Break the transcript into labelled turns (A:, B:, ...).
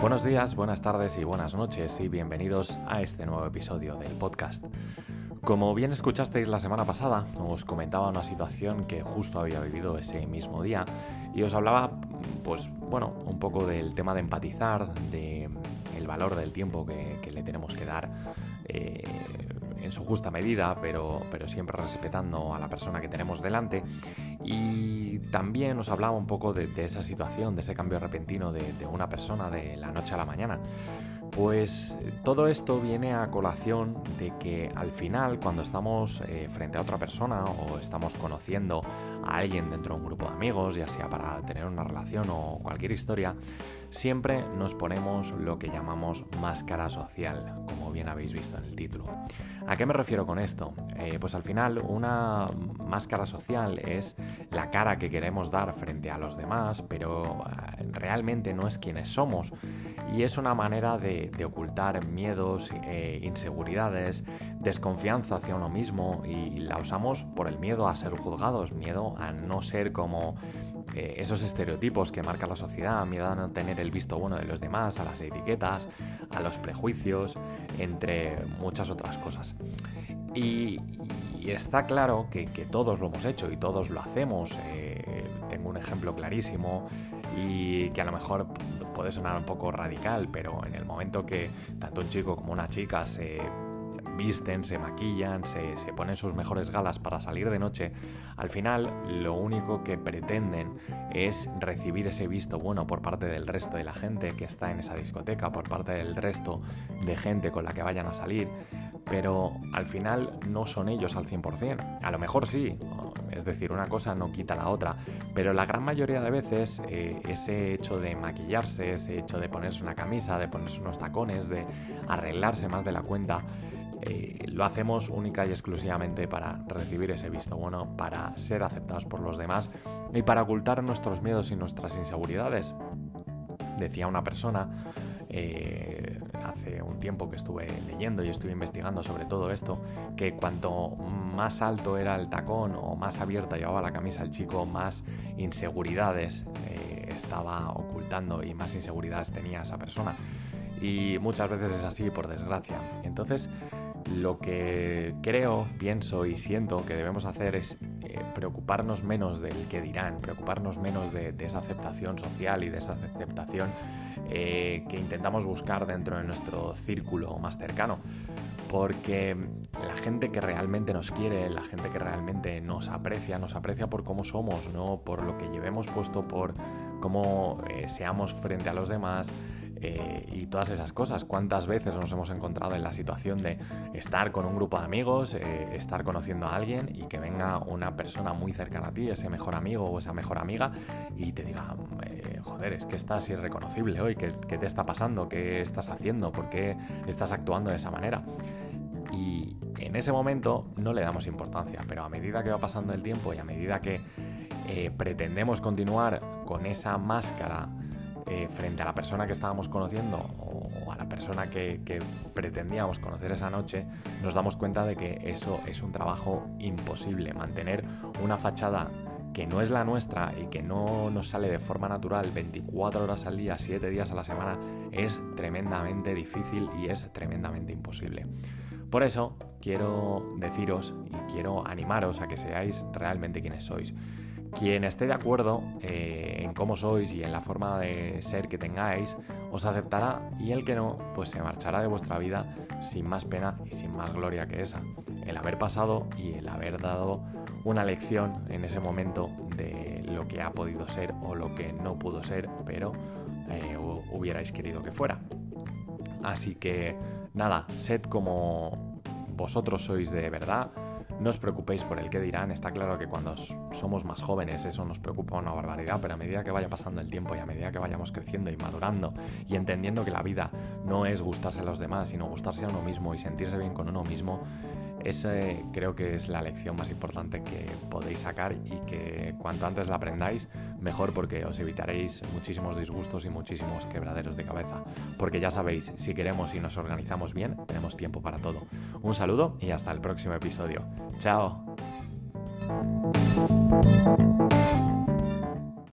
A: Buenos días, buenas tardes y buenas noches y bienvenidos a este nuevo episodio del podcast. Como bien escuchasteis la semana pasada, os comentaba una situación que justo había vivido ese mismo día y os hablaba, pues bueno, un poco del tema de empatizar, de el valor del tiempo que, le tenemos que dar. Eh, en su justa medida, pero, pero siempre respetando a la persona que tenemos delante. Y también nos hablaba un poco de, esa situación, de ese cambio repentino de, de una persona de la noche a la mañana. Pues todo esto viene a colación de que al final cuando estamos eh, frente a otra persona o estamos conociendo a alguien dentro de un grupo de amigos, ya sea para tener una relación o cualquier historia, siempre nos ponemos lo que llamamos máscara social, como bien habéis visto en el título. ¿A qué me refiero con esto? Eh, pues al final una máscara social es la cara que queremos dar frente a los demás, pero eh, realmente no es quienes somos y es una manera de, ocultar miedos, eh, inseguridades, desconfianza hacia uno mismo y la usamos por el miedo a ser juzgados, miedo a no ser como eh, esos estereotipos que marca la sociedad, miedo a no tener el visto bueno de los demás, a las etiquetas, a los prejuicios, entre muchas otras cosas. Y, está claro que, todos lo hemos hecho y todos lo hacemos. Eh, tengo un ejemplo clarísimo y que a lo mejor puede sonar un poco radical, pero en el momento que tanto un chico como una chica se visten, se maquillan, se, ponen sus mejores galas para salir de noche, al final lo único que pretenden es recibir ese visto bueno por parte del resto de la gente que está en esa discoteca, por parte del resto de gente con la que vayan a salir, pero al final no son ellos al 100%. A lo mejor sí, es decir, una cosa no quita la otra, pero la gran mayoría de veces eh, ese hecho de maquillarse, ese hecho de ponerse una camisa, de ponerse unos tacones, de arreglarse más de la cuenta, eh, lo hacemos única y exclusivamente para recibir ese visto bueno, para ser aceptados por los demás y para ocultar nuestros miedos y nuestras inseguridades. Decía una persona eh, hace un tiempo que estuve leyendo y estuve investigando sobre todo esto, que cuanto más alto era el tacón o más abierta llevaba la camisa el chico, más inseguridades eh, estaba ocultando y más inseguridades tenía esa persona. Y muchas veces es así, por desgracia. Entonces, lo que creo, pienso y siento que debemos hacer es eh, preocuparnos menos del que dirán, preocuparnos menos de, esa aceptación social y de esa aceptación eh, que intentamos buscar dentro de nuestro círculo más cercano. Porque la gente que realmente nos quiere, la gente que realmente nos aprecia, nos aprecia por cómo somos, no por lo que llevemos puesto, por cómo eh, seamos frente a los demás, eh, y todas esas cosas. ¿Cuántas veces nos hemos encontrado en la situación de estar con un grupo de amigos, estar conociendo a alguien y que venga una persona muy cercana a ti, ese mejor amigo o esa mejor amiga, y te diga, joder, es que estás irreconocible hoy, ¿qué, ¿qué te está pasando? ¿Qué estás haciendo? ¿Por qué estás actuando de esa manera? Y en ese momento no le damos importancia, pero a medida que va pasando el tiempo y a medida que pretendemos continuar con esa máscara eh, frente a la persona que estábamos conociendo o, a la persona que, pretendíamos conocer esa noche, nos damos cuenta de que eso es un trabajo imposible. Mantener una fachada que no es la nuestra y que no nos sale de forma natural 24 horas al día, 7 días a la semana, es tremendamente difícil y es tremendamente imposible. Por eso quiero deciros y quiero animaros a que seáis realmente quienes sois. Quien esté de acuerdo eh, en cómo sois y en la forma de ser que tengáis, os aceptará y el que no, pues se marchará de vuestra vida sin más pena y sin más gloria que esa. El haber pasado y el haber dado una lección en ese momento de lo que ha podido ser o lo que no pudo ser, pero eh, hubierais querido que fuera. Así que nada, sed como vosotros sois de verdad no os preocupéis por el que dirán, está claro que cuando somos más jóvenes eso nos preocupa una barbaridad, pero a medida que vaya pasando el tiempo y a medida que vayamos creciendo y madurando y entendiendo que la vida no es gustarse a los demás, sino gustarse a uno mismo y sentirse bien con uno mismo, ese creo que es la lección más importante que podéis sacar y que cuanto antes la aprendáis, mejor porque os evitaréis muchísimos disgustos y muchísimos quebraderos de cabeza. Porque ya sabéis, si queremos y nos organizamos bien, tenemos tiempo para todo. Un saludo y hasta el próximo episodio. ¡Chao!